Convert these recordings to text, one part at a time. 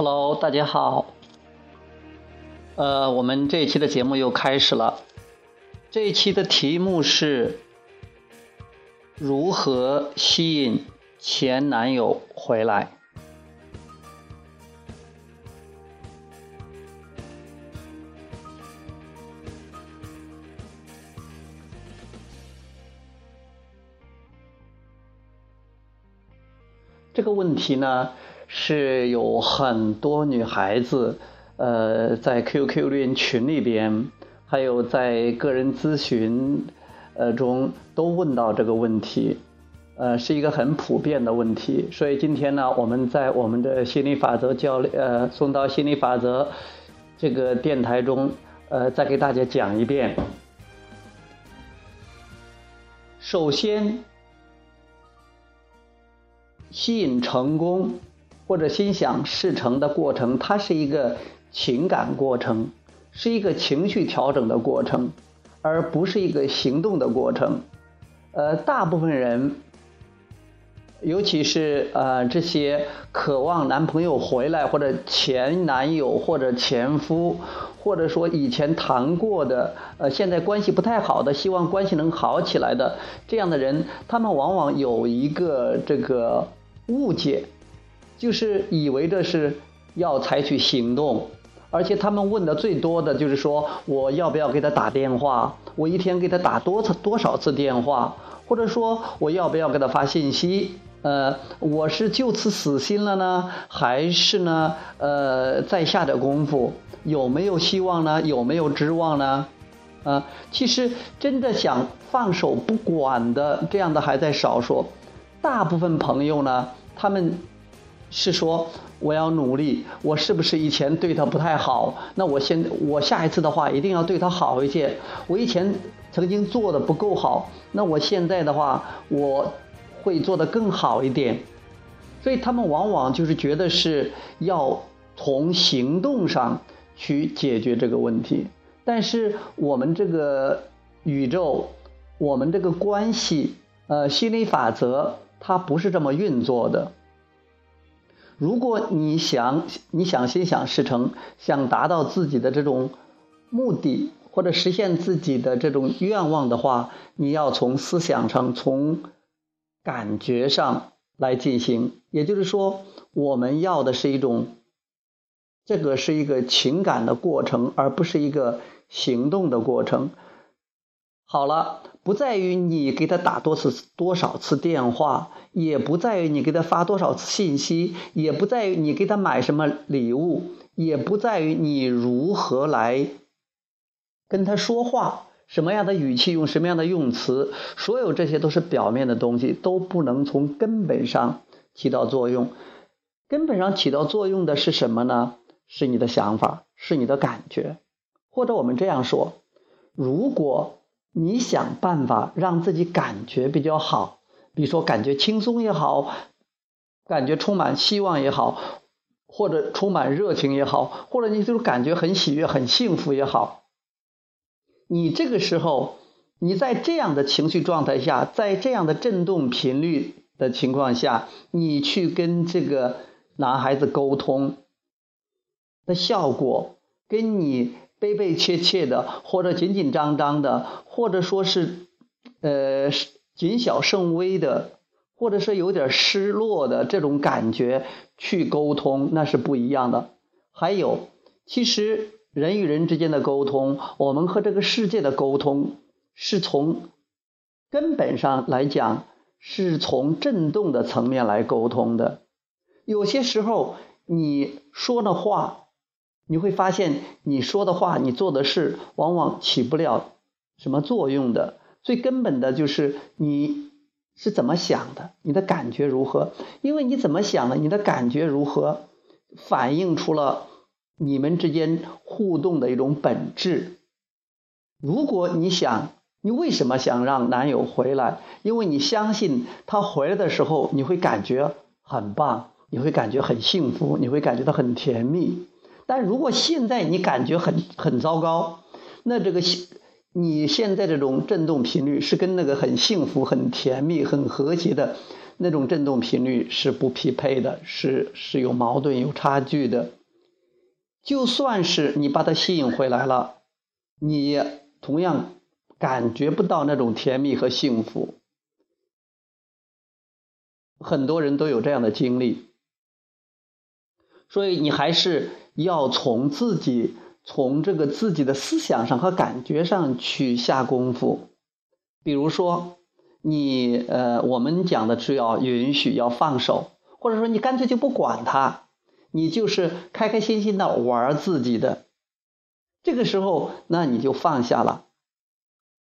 Hello，大家好。呃，我们这一期的节目又开始了。这一期的题目是如何吸引前男友回来。这个问题呢？是有很多女孩子，呃，在 QQ 恋群里边，还有在个人咨询，呃中都问到这个问题，呃，是一个很普遍的问题。所以今天呢，我们在我们的心理法则教呃送到心理法则这个电台中，呃，再给大家讲一遍。首先，吸引成功。或者心想事成的过程，它是一个情感过程，是一个情绪调整的过程，而不是一个行动的过程。呃，大部分人，尤其是呃这些渴望男朋友回来，或者前男友，或者前夫，或者说以前谈过的，呃，现在关系不太好的，希望关系能好起来的这样的人，他们往往有一个这个误解。就是以为这是要采取行动，而且他们问的最多的就是说，我要不要给他打电话？我一天给他打多次多少次电话？或者说我要不要给他发信息？呃，我是就此死心了呢，还是呢？呃，再下点功夫，有没有希望呢？有没有指望呢？啊，其实真的想放手不管的这样的还在少数，大部分朋友呢，他们。是说我要努力，我是不是以前对他不太好？那我现我下一次的话一定要对他好一些。我以前曾经做的不够好，那我现在的话我会做得更好一点。所以他们往往就是觉得是要从行动上去解决这个问题。但是我们这个宇宙，我们这个关系，呃，心理法则它不是这么运作的。如果你想你想心想事成，想达到自己的这种目的或者实现自己的这种愿望的话，你要从思想上、从感觉上来进行。也就是说，我们要的是一种，这个是一个情感的过程，而不是一个行动的过程。好了。不在于你给他打多次多少次电话，也不在于你给他发多少次信息，也不在于你给他买什么礼物，也不在于你如何来跟他说话，什么样的语气用什么样的用词，所有这些都是表面的东西，都不能从根本上起到作用。根本上起到作用的是什么呢？是你的想法，是你的感觉，或者我们这样说，如果。你想办法让自己感觉比较好，比如说感觉轻松也好，感觉充满希望也好，或者充满热情也好，或者你就是感觉很喜悦、很幸福也好。你这个时候，你在这样的情绪状态下，在这样的振动频率的情况下，你去跟这个男孩子沟通的效果，跟你。悲悲切切的，或者紧紧张张的，或者说是，呃，谨小慎微的，或者是有点失落的这种感觉去沟通，那是不一样的。还有，其实人与人之间的沟通，我们和这个世界的沟通，是从根本上来讲，是从震动的层面来沟通的。有些时候你说的话。你会发现，你说的话、你做的事，往往起不了什么作用的。最根本的就是你是怎么想的，你的感觉如何？因为你怎么想的，你的感觉如何，反映出了你们之间互动的一种本质。如果你想，你为什么想让男友回来？因为你相信他回来的时候，你会感觉很棒，你会感觉很幸福，你会感觉到很甜蜜。但如果现在你感觉很很糟糕，那这个你现在这种振动频率是跟那个很幸福、很甜蜜、很和谐的那种振动频率是不匹配的，是是有矛盾、有差距的。就算是你把它吸引回来了，你同样感觉不到那种甜蜜和幸福。很多人都有这样的经历，所以你还是要从自己。从这个自己的思想上和感觉上去下功夫，比如说，你呃，我们讲的是要允许，要放手，或者说你干脆就不管他，你就是开开心心的玩自己的，这个时候那你就放下了，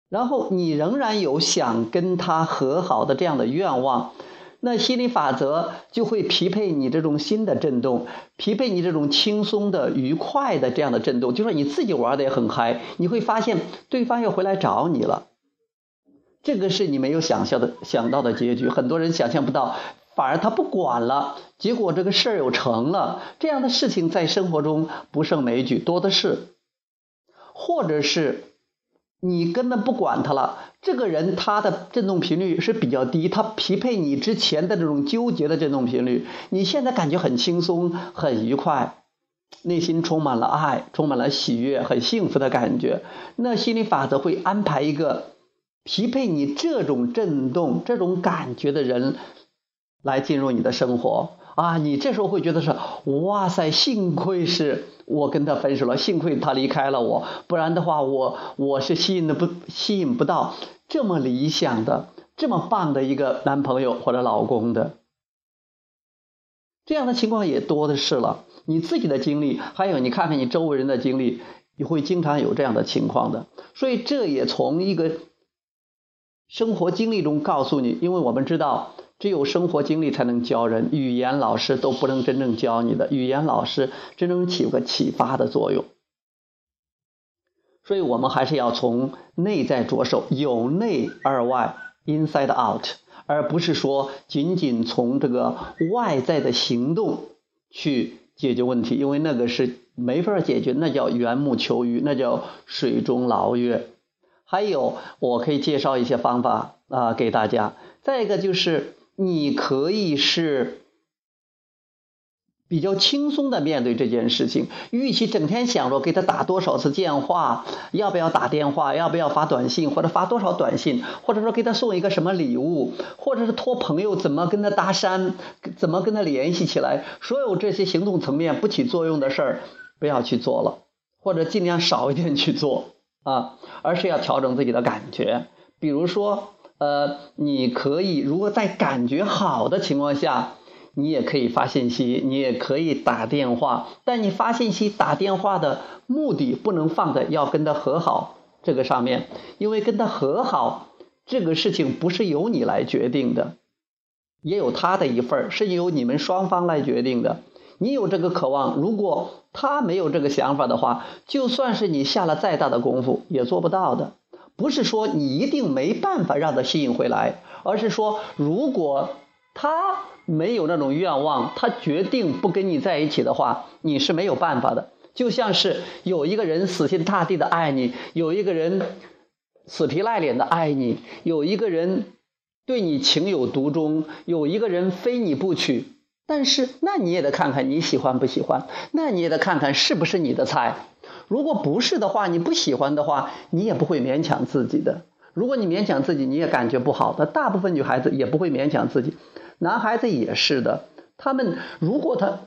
然后你仍然有想跟他和好的这样的愿望。那心理法则就会匹配你这种新的震动，匹配你这种轻松的、愉快的这样的震动。就说你自己玩的也很嗨，你会发现对方又回来找你了。这个是你没有想象的、想到的结局。很多人想象不到，反而他不管了，结果这个事儿又成了。这样的事情在生活中不胜枚举，多的是，或者是。你根本不管他了，这个人他的振动频率是比较低，他匹配你之前的这种纠结的振动频率。你现在感觉很轻松、很愉快，内心充满了爱，充满了喜悦，很幸福的感觉。那心理法则会安排一个匹配你这种振动、这种感觉的人来进入你的生活。啊，你这时候会觉得是，哇塞，幸亏是我跟他分手了，幸亏他离开了我，不然的话，我我是吸引的不吸引不到这么理想的、这么棒的一个男朋友或者老公的。这样的情况也多的是了，你自己的经历，还有你看看你周围人的经历，你会经常有这样的情况的。所以这也从一个生活经历中告诉你，因为我们知道。只有生活经历才能教人，语言老师都不能真正教你的。语言老师真正起个启发的作用，所以我们还是要从内在着手，由内而外 （inside out），而不是说仅仅从这个外在的行动去解决问题，因为那个是没法解决，那叫缘木求鱼，那叫水中捞月。还有，我可以介绍一些方法啊给大家。再一个就是。你可以是比较轻松的面对这件事情，与其整天想着给他打多少次电话，要不要打电话，要不要发短信，或者发多少短信，或者说给他送一个什么礼物，或者是托朋友怎么跟他搭讪，怎么跟他联系起来，所有这些行动层面不起作用的事儿，不要去做了，或者尽量少一点去做啊，而是要调整自己的感觉，比如说。呃，你可以如果在感觉好的情况下，你也可以发信息，你也可以打电话，但你发信息、打电话的目的不能放在要跟他和好这个上面，因为跟他和好这个事情不是由你来决定的，也有他的一份，是由你们双方来决定的。你有这个渴望，如果他没有这个想法的话，就算是你下了再大的功夫，也做不到的。不是说你一定没办法让他吸引回来，而是说如果他没有那种愿望，他决定不跟你在一起的话，你是没有办法的。就像是有一个人死心塌地的爱你，有一个人死皮赖脸的爱你，有一个人对你情有独钟，有一个人非你不娶。但是那你也得看看你喜欢不喜欢，那你也得看看是不是你的菜。如果不是的话，你不喜欢的话，你也不会勉强自己的。如果你勉强自己，你也感觉不好的。大部分女孩子也不会勉强自己，男孩子也是的。他们如果他，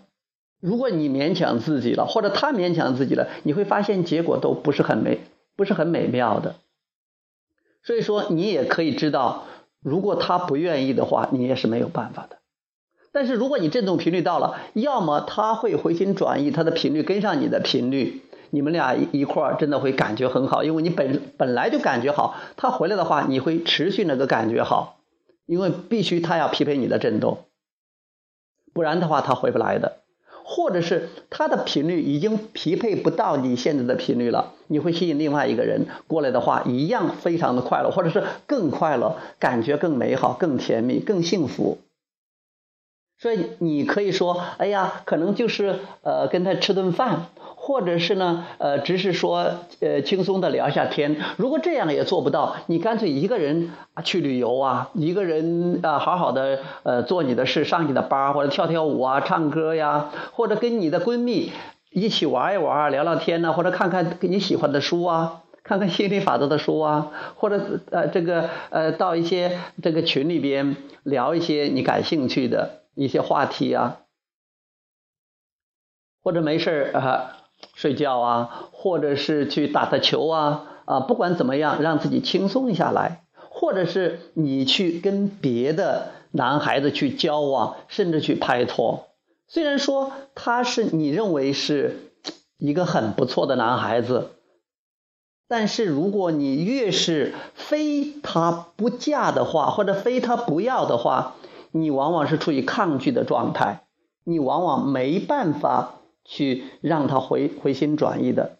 如果你勉强自己了，或者他勉强自己了，你会发现结果都不是很美，不是很美妙的。所以说，你也可以知道，如果他不愿意的话，你也是没有办法的。但是如果你振动频率到了，要么他会回心转意，他的频率跟上你的频率。你们俩一块儿真的会感觉很好，因为你本本来就感觉好，他回来的话，你会持续那个感觉好，因为必须他要匹配你的振动，不然的话他回不来的，或者是他的频率已经匹配不到你现在的频率了，你会吸引另外一个人过来的话，一样非常的快乐，或者是更快乐，感觉更美好、更甜蜜、更幸福。所以你可以说，哎呀，可能就是呃跟他吃顿饭，或者是呢呃只是说呃轻松的聊一下天。如果这样也做不到，你干脆一个人去旅游啊，一个人啊好好的呃做你的事，上你的班或者跳跳舞啊，唱歌呀，或者跟你的闺蜜一起玩一玩，聊聊天呢，或者看看你喜欢的书啊，看看心理法则的书啊，或者呃这个呃到一些这个群里边聊一些你感兴趣的。一些话题啊，或者没事啊睡觉啊，或者是去打打球啊啊，不管怎么样，让自己轻松下来，或者是你去跟别的男孩子去交往，甚至去拍拖。虽然说他是你认为是一个很不错的男孩子，但是如果你越是非他不嫁的话，或者非他不要的话。你往往是处于抗拒的状态，你往往没办法去让他回回心转意的。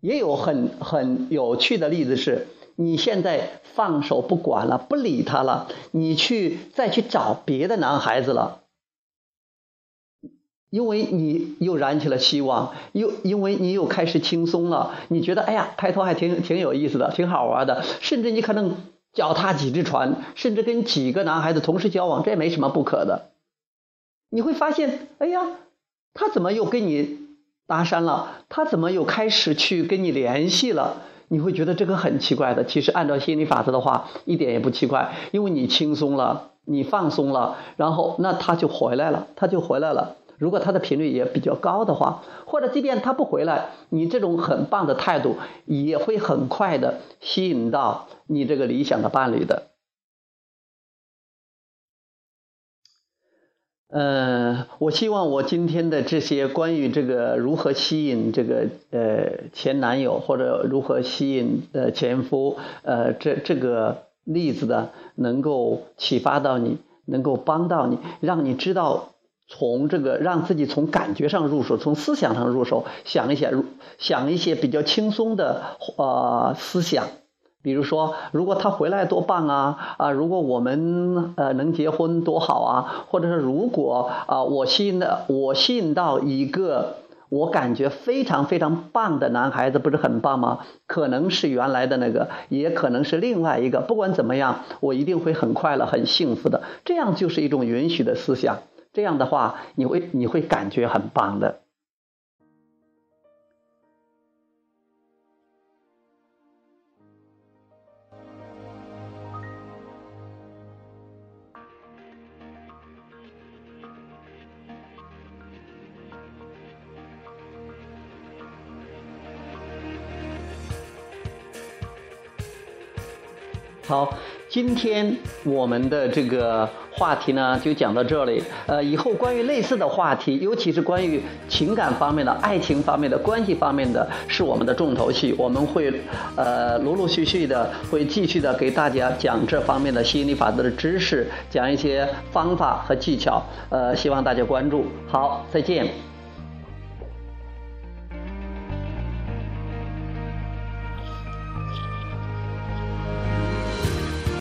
也有很很有趣的例子是，你现在放手不管了，不理他了，你去再去找别的男孩子了，因为你又燃起了希望，又因为你又开始轻松了，你觉得哎呀，拍拖还挺挺有意思的，挺好玩的，甚至你可能。脚踏几只船，甚至跟几个男孩子同时交往，这也没什么不可的。你会发现，哎呀，他怎么又跟你搭讪了？他怎么又开始去跟你联系了？你会觉得这个很奇怪的。其实按照心理法则的话，一点也不奇怪，因为你轻松了，你放松了，然后那他就回来了，他就回来了。如果他的频率也比较高的话，或者即便他不回来，你这种很棒的态度也会很快的吸引到你这个理想的伴侣的。呃，我希望我今天的这些关于这个如何吸引这个呃前男友或者如何吸引呃前夫呃这这个例子的，能够启发到你，能够帮到你，让你知道。从这个让自己从感觉上入手，从思想上入手，想一想，想一些比较轻松的呃思想，比如说，如果他回来多棒啊啊！如果我们呃能结婚多好啊！或者是如果啊我吸引的我吸引到一个我感觉非常非常棒的男孩子，不是很棒吗？可能是原来的那个，也可能是另外一个。不管怎么样，我一定会很快乐、很幸福的。这样就是一种允许的思想。这样的话，你会你会感觉很棒的。好，今天我们的这个话题呢，就讲到这里。呃，以后关于类似的话题，尤其是关于情感方面的、爱情方面的、关系方面的，是我们的重头戏。我们会呃陆陆续续的会继续的给大家讲这方面的吸引力法则的知识，讲一些方法和技巧。呃，希望大家关注。好，再见。